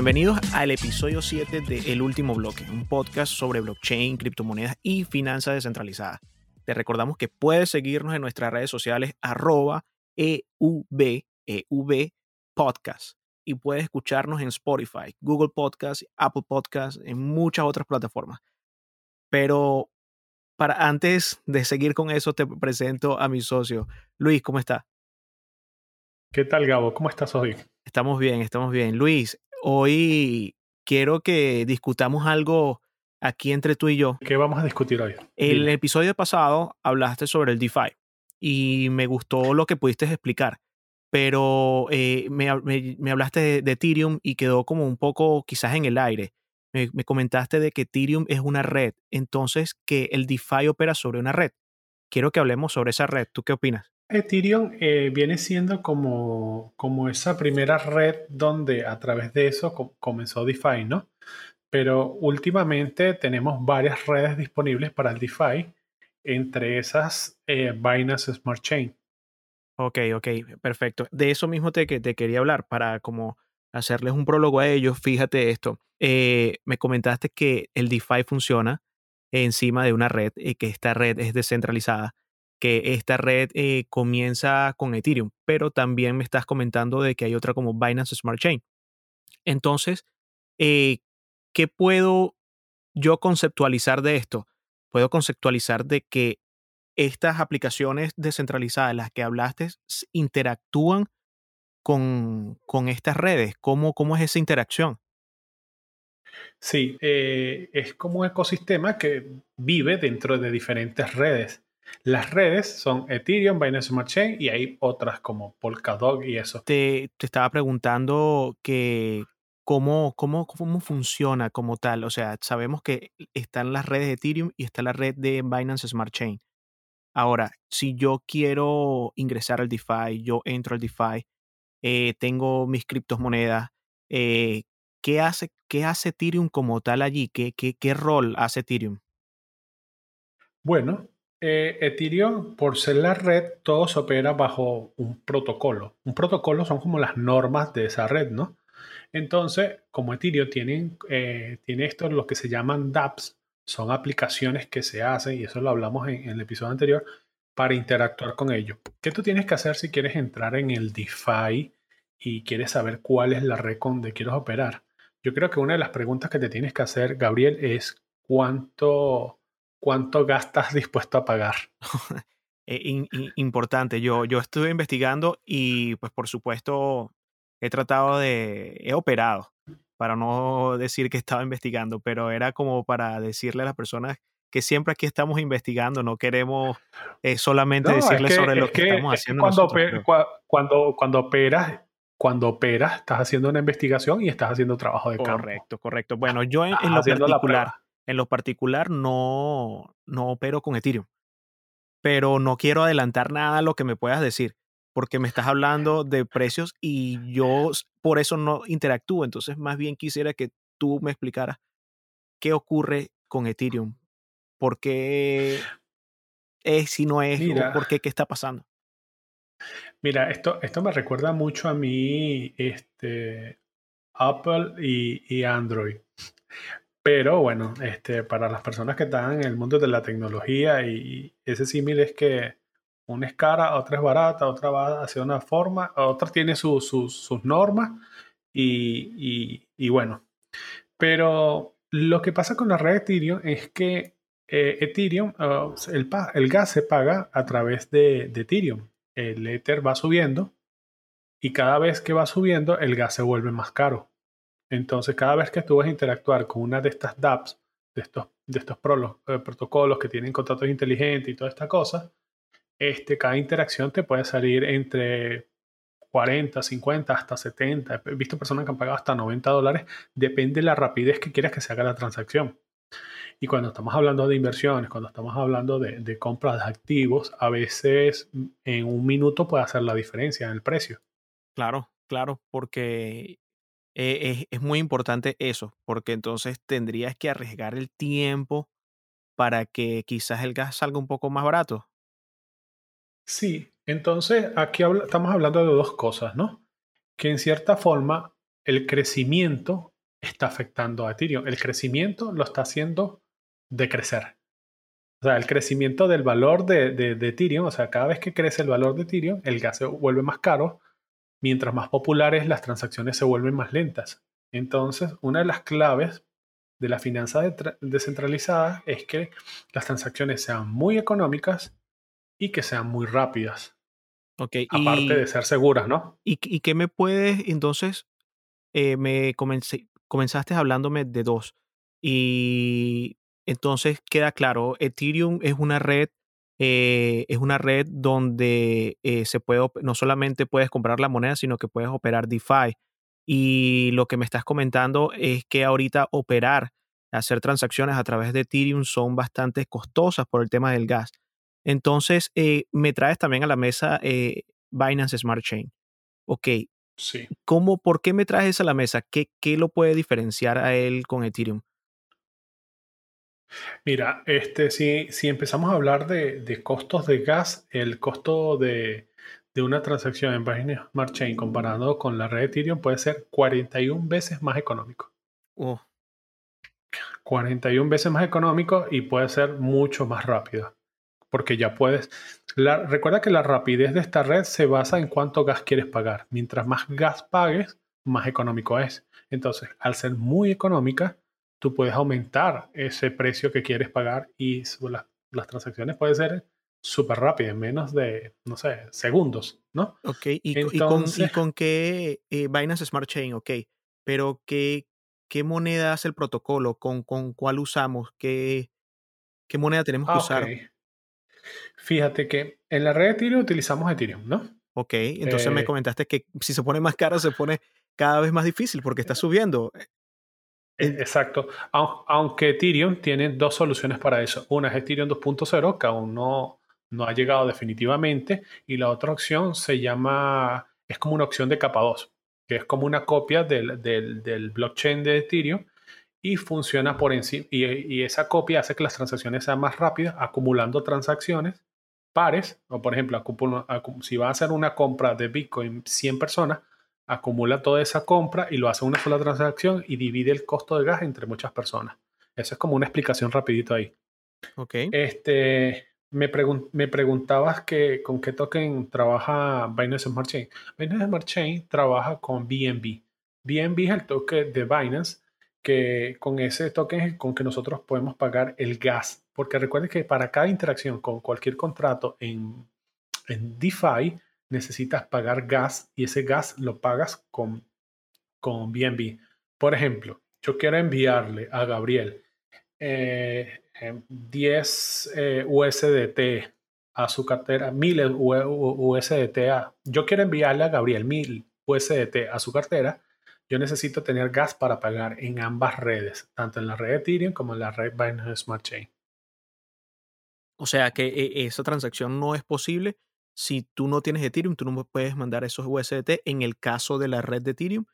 Bienvenidos al episodio 7 de El Último Bloque, un podcast sobre blockchain, criptomonedas y finanzas descentralizadas. Te recordamos que puedes seguirnos en nuestras redes sociales arroba EUB, EUB Podcast y puedes escucharnos en Spotify, Google Podcast, Apple Podcast, en muchas otras plataformas. Pero para antes de seguir con eso, te presento a mi socio. Luis, ¿cómo está? ¿Qué tal, Gabo? ¿Cómo estás hoy? Estamos bien, estamos bien. Luis, hoy quiero que discutamos algo aquí entre tú y yo. ¿Qué vamos a discutir hoy? El episodio pasado hablaste sobre el DeFi y me gustó lo que pudiste explicar, pero eh, me, hablaste de, de, Ethereum y quedó como un poco quizás en el aire. Me, me, comentaste de que Ethereum es una red, entonces que el DeFi opera sobre una red. Quiero que hablemos sobre esa red. ¿Tú qué opinas? Ethereum eh, viene siendo como, como esa primera red donde a través de eso comenzó DeFi, ¿no? Pero últimamente tenemos varias redes disponibles para el DeFi, entre esas eh, Binance Smart Chain. Ok, ok, perfecto. De eso mismo te, te quería hablar para como hacerles un prólogo a ellos. Fíjate esto. Eh, me comentaste que el DeFi funciona encima de una red y que esta red es descentralizada que esta red eh, comienza con Ethereum, pero también me estás comentando de que hay otra como Binance Smart Chain. Entonces, eh, ¿qué puedo yo conceptualizar de esto? Puedo conceptualizar de que estas aplicaciones descentralizadas, las que hablaste, interactúan con, con estas redes. ¿Cómo, ¿Cómo es esa interacción? Sí, eh, es como un ecosistema que vive dentro de diferentes redes. Las redes son Ethereum, Binance Smart Chain y hay otras como Polkadot y eso. Te, te estaba preguntando que cómo, cómo, cómo funciona como tal. O sea, sabemos que están las redes de Ethereum y está la red de Binance Smart Chain. Ahora, si yo quiero ingresar al DeFi, yo entro al DeFi, eh, tengo mis criptomonedas, eh, ¿qué, hace, ¿qué hace Ethereum como tal allí? ¿Qué, qué, qué rol hace Ethereum? Bueno, eh, Ethereum, por ser la red, todo se opera bajo un protocolo. Un protocolo son como las normas de esa red, ¿no? Entonces, como Ethereum tiene, eh, esto, lo que se llaman dApps, son aplicaciones que se hacen, y eso lo hablamos en, el episodio anterior, para interactuar con ellos. ¿Qué tú tienes que hacer si quieres entrar en el DeFi y quieres saber cuál es la red donde quieres operar? Yo creo que una de las preguntas que te tienes que hacer, Gabriel, es cuánto ¿cuánto gastas dispuesto a pagar? Eh, importante. Yo, yo estuve investigando y pues por supuesto he tratado de, he operado, para no decir que estaba investigando, pero era como para decirle a las personas que siempre aquí estamos investigando, no queremos eh, solamente decirles sobre lo que, estamos haciendo. Cuando, cuando, cuando operas, cuando operas, estás haciendo una investigación y estás haciendo trabajo de campo. Correcto, correcto. Bueno, yo en, en lo particular, en lo particular no, no opero con Ethereum, pero no quiero adelantar nada a lo que me puedas decir, porque me estás hablando de precios y yo por eso no interactúo. Entonces, más bien quisiera que tú me explicaras qué ocurre con Ethereum, por qué es, si no es, o por qué, qué está pasando. Mira, esto, esto me recuerda mucho a mí, este, Apple y, y Android. Pero bueno, este, para las personas que están en el mundo de la tecnología y ese símil es que una es cara, otra es barata, otra va hacia una forma, otra tiene sus normas y, bueno. Pero lo que pasa con la red Ethereum es que eh, Ethereum, el, el, gas se paga a través de, de Ethereum. El Ether va subiendo y cada vez que va subiendo el gas se vuelve más caro. Entonces, cada vez que tú vas a interactuar con una de estas dApps, de estos, de estos eh, protocolos que tienen contratos inteligentes y toda esta cosa, este, cada interacción te puede salir entre 40, 50, hasta 70. He visto personas que han pagado hasta 90 dólares. Depende de la rapidez que quieras que se haga la transacción. Y cuando estamos hablando de inversiones, cuando estamos hablando de, de compras de activos, a veces en un minuto puede hacer la diferencia en el precio. Claro, claro, porque eh, es, muy importante eso, porque entonces tendrías que arriesgar el tiempo para que quizás el gas salga un poco más barato. Sí, entonces aquí estamos hablando de dos cosas, ¿no? Que en cierta forma el crecimiento está afectando a Ethereum. El crecimiento lo está haciendo decrecer. O sea, el crecimiento del valor de, de, Ethereum, o sea, cada vez que crece el valor de Ethereum, el gas se vuelve más caro. Mientras más populares, las transacciones se vuelven más lentas. Entonces, una de las claves de la finanza descentralizada es que las transacciones sean muy económicas y que sean muy rápidas. Okay, Aparte de ser seguras, ¿no? ¿Y, y qué me puedes, entonces, eh, me comenzaste hablándome de dos. Y entonces queda claro, Ethereum es una red, eh, es una red donde eh, se puede, no solamente puedes comprar la moneda, sino que puedes operar DeFi. Y lo que me estás comentando es que ahorita operar, hacer transacciones a través de Ethereum son bastante costosas por el tema del gas. Entonces, eh, me traes también a la mesa Binance Smart Chain. Ok. Sí. ¿Cómo, ¿Por qué me traes a la mesa? ¿Qué, ¿Qué lo puede diferenciar a él con Ethereum? Mira, este, si, si empezamos a hablar de, costos de gas, el costo de, una transacción en Binance Smart Chain comparado con la red Ethereum puede ser 41 veces más económico. 41 veces más económico y puede ser mucho más rápido. Porque ya puedes. recuerda que la rapidez de esta red se basa en cuánto gas quieres pagar. Mientras más gas pagues, más económico es. Entonces, al ser muy económica, tú puedes aumentar ese precio que quieres pagar y las, transacciones pueden ser súper rápidas, en menos de, no sé, segundos, ¿no? Ok, ¿y, con, qué eh, Binance Smart Chain? Ok, pero ¿qué, qué moneda hace el protocolo? ¿Con, con cuál usamos? ¿Qué, qué moneda tenemos que ah, usar? Fíjate que en la red Ethereum utilizamos Ethereum, ¿no? Ok, entonces me eh comentaste que si se pone más caro se pone cada vez más difícil porque está subiendo. Exacto. Aunque Ethereum tiene dos soluciones para eso. Una es Ethereum 2.0, que aún no, no ha llegado definitivamente. Y la otra opción se llama, es como una opción de capa 2, que es como una copia del, del, blockchain de Ethereum y funciona por encima. Y, y, esa copia hace que las transacciones sean más rápidas, acumulando transacciones pares. O por ejemplo, si va a hacer una compra de Bitcoin 100 personas, acumula toda esa compra y lo hace una sola transacción y divide el costo de gas entre muchas personas. Eso es como una explicación rapidito ahí. Ok. Este, me, me preguntabas que con qué token trabaja Binance Smart Chain. Binance Smart Chain trabaja con BNB. BNB es el token de Binance que con ese token es con que nosotros podemos pagar el gas. Porque recuerden que para cada interacción con cualquier contrato en, en DeFi, necesitas pagar gas y ese gas lo pagas con, con BNB. Por ejemplo, yo quiero enviarle a Gabriel 10 eh, USDT eh, a su cartera, 1000 USDT. A, yo quiero enviarle a Gabriel 1000 USDT a su cartera. Yo necesito tener gas para pagar en ambas redes, tanto en la red Ethereum como en la red Binance Smart Chain. O sea que eh, esa transacción no es posible si tú no tienes Ethereum, tú no puedes mandar esos USDT en el caso de la red de Ethereum.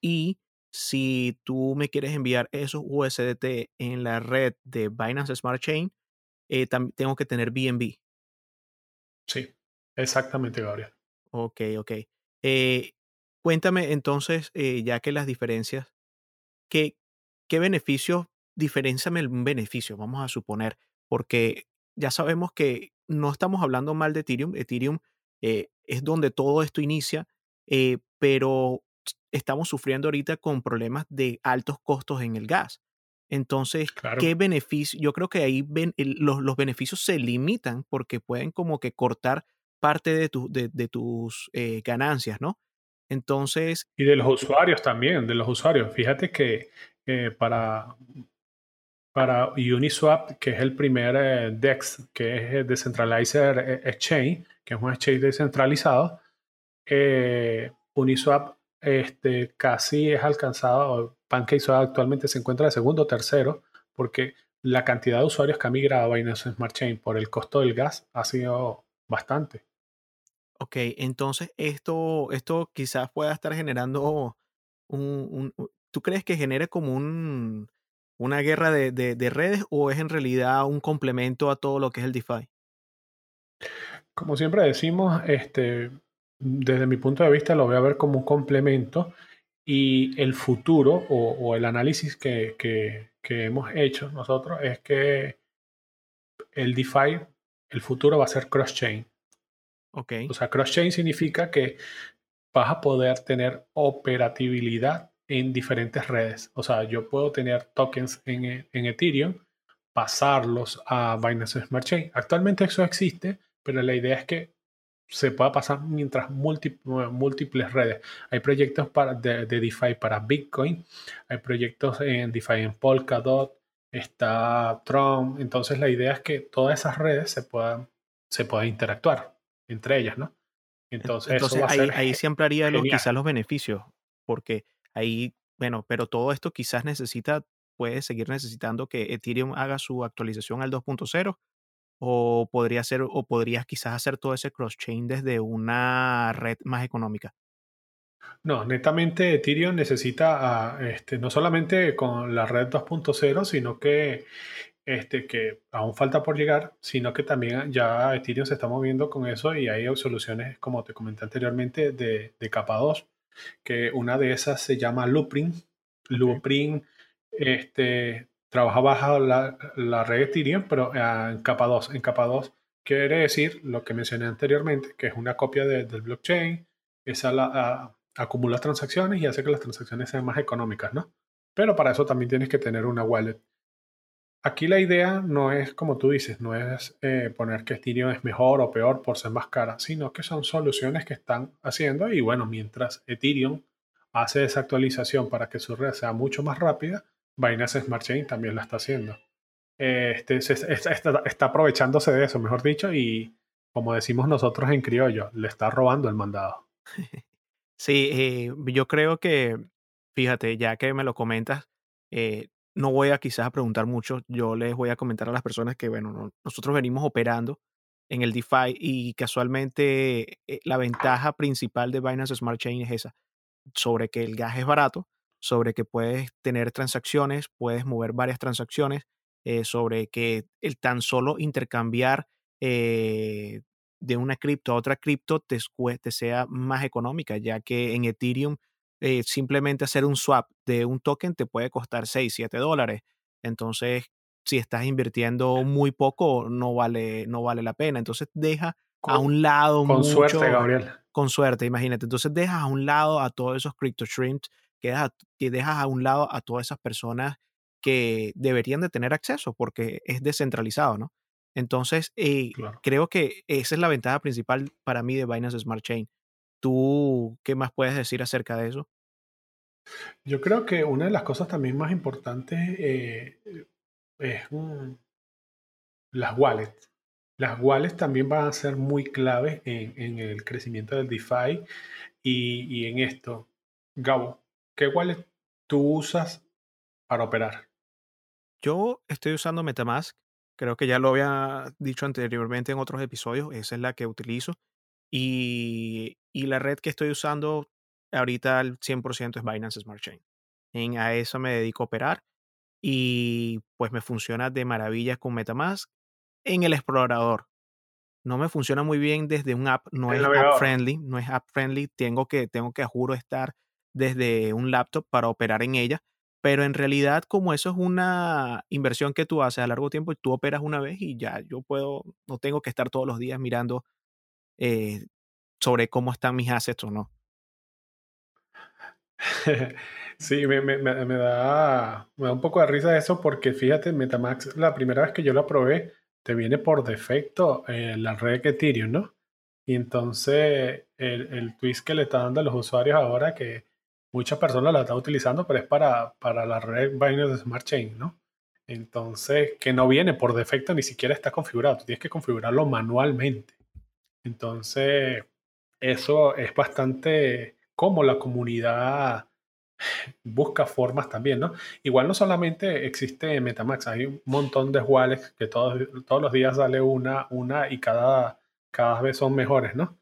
Y si tú me quieres enviar esos USDT en la red de Binance Smart Chain, eh, tengo que tener BNB. Sí, exactamente, Gabriel. Ok, ok. Eh, cuéntame entonces, eh, ya que las diferencias, ¿qué, qué beneficios, diferenciame un beneficio, vamos a suponer, porque ya sabemos que no estamos hablando mal de Ethereum. Ethereum eh, es donde todo esto inicia, eh, pero estamos sufriendo ahorita con problemas de altos costos en el gas. Entonces, ¿qué beneficio? Yo creo que ahí los, beneficios se limitan porque pueden como que cortar parte de, de, tus eh, ganancias, ¿no? Entonces... Y de los usuarios también, de los usuarios. Fíjate que para para Uniswap, que es el primer eh, DEX, que es el Decentralizer eh, Exchange, que es un exchange descentralizado, eh, Uniswap este, casi es alcanzado, PancakeSwap actualmente se encuentra de segundo o tercero, porque la cantidad de usuarios que ha migrado a Binance Smart Chain por el costo del gas ha sido bastante. Ok, entonces esto, esto quizás pueda estar generando un, un, ¿Tú crees que genere como un, una guerra de, redes o es en realidad un complemento a todo lo que es el DeFi? Como siempre decimos, este, desde mi punto de vista lo voy a ver como un complemento Y el futuro o, el análisis que, que, hemos hecho nosotros es que el DeFi, el futuro va a ser cross-chain. Okay. O sea, cross-chain significa que vas a poder tener operatividad en diferentes redes. O sea, yo puedo tener tokens en, en Ethereum, pasarlos a Binance Smart Chain. Actualmente eso existe, pero la idea es que se pueda pasar mientras múltiples redes. Hay proyectos para, de, DeFi para Bitcoin, hay proyectos en DeFi en Polkadot, está Tron. Entonces la idea es que todas esas redes se puedan, se puedan interactuar entre ellas, ¿no? Entonces, ahí, ahí, se ampliaría quizás los beneficios, porque ahí, bueno, pero todo esto quizás necesita, puede seguir necesitando que Ethereum haga su actualización al 2.0 o podría ser o podrías quizás hacer todo ese cross-chain desde una red más económica. No, netamente Ethereum necesita este, no solamente con la red 2.0, sino que, este, que aún falta por llegar, sino que también ya Ethereum se está moviendo con eso y hay soluciones, como te comenté anteriormente, de, de capa 2, que una de esas se llama Loopring. Loopring este, trabaja bajo la, la red Ethereum, pero ah, en capa 2. En capa 2 quiere decir lo que mencioné anteriormente, que es una copia del blockchain, esa la, ah, acumula transacciones y hace que las transacciones sean más económicas, ¿no? Pero para eso también tienes que tener una wallet. Aquí la idea no es, como tú dices, no es eh, poner que Ethereum es mejor o peor por ser más cara, sino que son soluciones que están haciendo y bueno, mientras Ethereum hace esa actualización para que su red sea mucho más rápida, Binance Smart Chain también la está haciendo. Este, está, aprovechándose de eso, mejor dicho, y como decimos nosotros en criollo, le está robando el mandado. Sí, eh, yo creo que, fíjate, ya que me lo comentas, eh, no voy a quizás a preguntar mucho, yo les voy a comentar a las personas que, bueno, nosotros venimos operando en el DeFi y casualmente eh, la ventaja principal de Binance Smart Chain es esa, sobre que el gas es barato, sobre que puedes tener transacciones, puedes mover varias transacciones, eh, sobre que el tan solo intercambiar eh, de una cripto a otra cripto te, te, sea más económica, ya que en Ethereum eh, simplemente hacer un swap de un token te puede costar 6, 7 dólares. Entonces, si estás invirtiendo muy poco, no vale, no vale la pena. Entonces, deja a un lado. Con suerte, Gabriel. Con suerte, imagínate. Entonces, deja a un lado a todos esos crypto shrimps que, dejas a un lado a todas esas personas que deberían de tener acceso porque es descentralizado, ¿no? Entonces, eh, creo que esa es la ventaja principal para mí de Binance Smart Chain. ¿Tú qué más puedes decir acerca de eso? Yo creo que una de las cosas también más importantes eh, es las wallets. Las wallets también van a ser muy claves en, el crecimiento del DeFi y, y en esto. Gabo, ¿Qué wallet tú usas para operar? Yo estoy usando Metamask. Creo que ya lo había dicho anteriormente en otros episodios. Esa es la que utilizo. Y, la red que estoy usando ahorita al 100% es Binance Smart Chain. En, a eso me dedico a operar. Y pues me funciona de maravilla con Metamask en el explorador. No me funciona muy bien desde un app, no es app friendly, no es app friendly. Tengo que, tengo que, juro, estar desde un laptop para operar en ella, pero en realidad como eso es una inversión que tú haces a largo tiempo, y tú operas una vez y ya yo puedo, no tengo que estar todos los días mirando eh, sobre cómo están mis assets o no. Sí, me, me, me, da, me da un poco de risa eso porque fíjate, Metamax, la primera vez que yo lo probé, te viene por defecto eh, la red de Ethereum, ¿no? Y entonces el, el twist que le está dando a los usuarios ahora que muchas personas la están utilizando, pero es para, para la red Binance Smart Chain, ¿no? Entonces, que no viene por defecto, ni siquiera está configurado, tú tienes que configurarlo manualmente. Entonces, eso es bastante como la comunidad busca formas también, ¿no? Igual no solamente existe Metamax, hay un montón de wallets que todos, todos los días sale una, una y cada, cada vez son mejores, ¿no?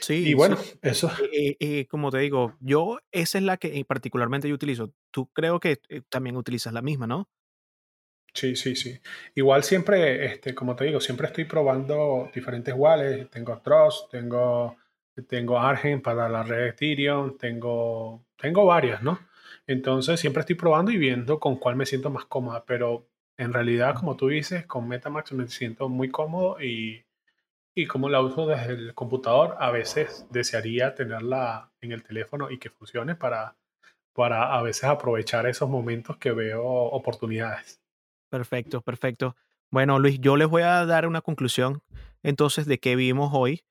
Sí, y bueno, eso. Eh, eh, como te digo, yo esa es la que eh, particularmente yo utilizo. Tú creo que también utilizas la misma, ¿no? Sí, sí, sí. Igual siempre, este, como te digo, siempre estoy probando diferentes wallets. Tengo Trust, tengo tengo Argent para la red Ethereum, tengo, tengo varias, ¿no? Entonces siempre estoy probando y viendo con cuál me siento más cómoda, pero en realidad, como tú dices, con Metamax me siento muy cómodo y, y como la uso desde el computador, a veces desearía tenerla en el teléfono y que funcione para, para a veces aprovechar esos momentos que veo oportunidades. Perfecto, perfecto. Bueno, Luis, yo les voy a dar una conclusión entonces de qué vimos hoy.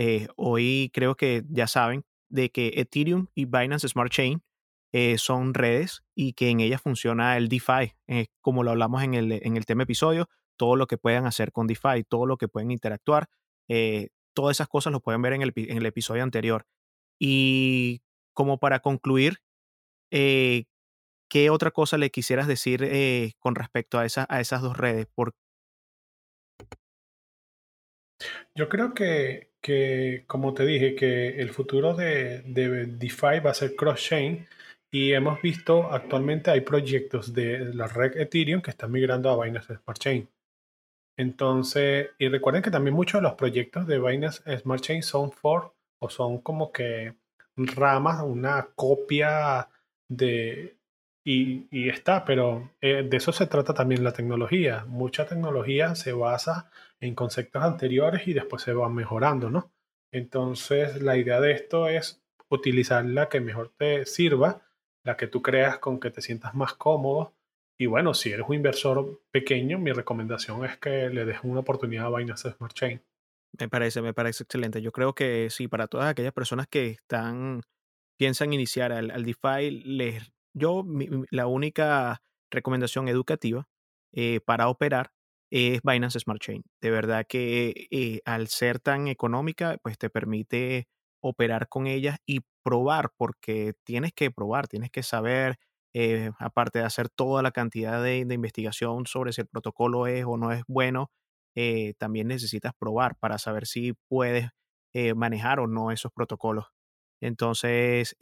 Eh, hoy creo que ya saben de que Ethereum y Binance Smart Chain eh, son redes y que en ellas funciona el DeFi, eh, como lo hablamos en el, en el tema episodio, todo lo que puedan hacer con DeFi, todo lo que pueden interactuar, todas esas cosas lo pueden ver en el, en el episodio anterior. Y como para concluir, ¿qué otra cosa le quisieras decir con respecto a, a esas dos redes? Por, yo creo que, que, como te dije, que el futuro de, de DeFi va a ser cross-chain y hemos visto actualmente hay proyectos de la red Ethereum que están migrando a Binance Smart Chain. Entonces, y recuerden que también muchos de los proyectos de Binance Smart Chain son for o son como que ramas, una copia de, y, está, pero eh, de eso se trata también la tecnología. Mucha tecnología se basa en conceptos anteriores y después se va mejorando, ¿no? Entonces, la idea de esto es utilizar la que mejor te sirva, la que tú creas con que te sientas más cómodo. Y bueno, si eres un inversor pequeño, mi recomendación es que le des una oportunidad a Binance Smart Chain. Me parece, me parece excelente. Yo creo que sí, para todas aquellas personas que están, piensan iniciar al, al DeFi, les yo, la única recomendación educativa eh, para operar es Binance Smart Chain. De verdad que eh, al ser tan económica, pues te permite operar con ellas y probar, porque tienes que probar, tienes que saber, eh, aparte de hacer toda la cantidad de, investigación sobre si el protocolo es o no es bueno, también necesitas probar para saber si puedes manejar o no esos protocolos. Entonces,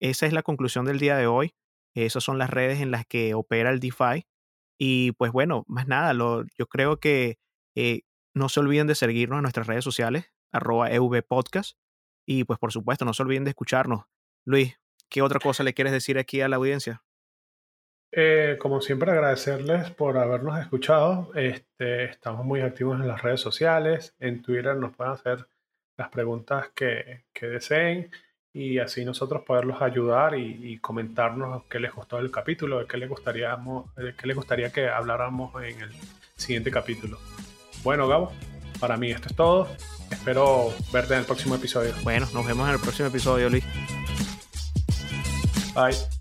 esa es la conclusión del día de hoy. Esas son las redes en las que opera el DeFi. Y pues bueno, más nada, yo creo que eh, no se olviden de seguirnos en nuestras redes sociales, arroba evpodcast. Y pues por supuesto, no se olviden de escucharnos. Luis, ¿qué otra cosa le quieres decir aquí a la audiencia? Eh, como siempre, agradecerles por habernos escuchado. Este, estamos muy activos en las redes sociales. En Twitter nos pueden hacer las preguntas que, que deseen y así nosotros poderlos ayudar y, comentarnos qué les gustó del capítulo, de qué les gustaría, qué les gustaría que habláramos en el siguiente capítulo. Bueno, Gabo, para mí esto es todo. Espero verte en el próximo episodio. Bueno, nos vemos en el próximo episodio, Luis. Bye.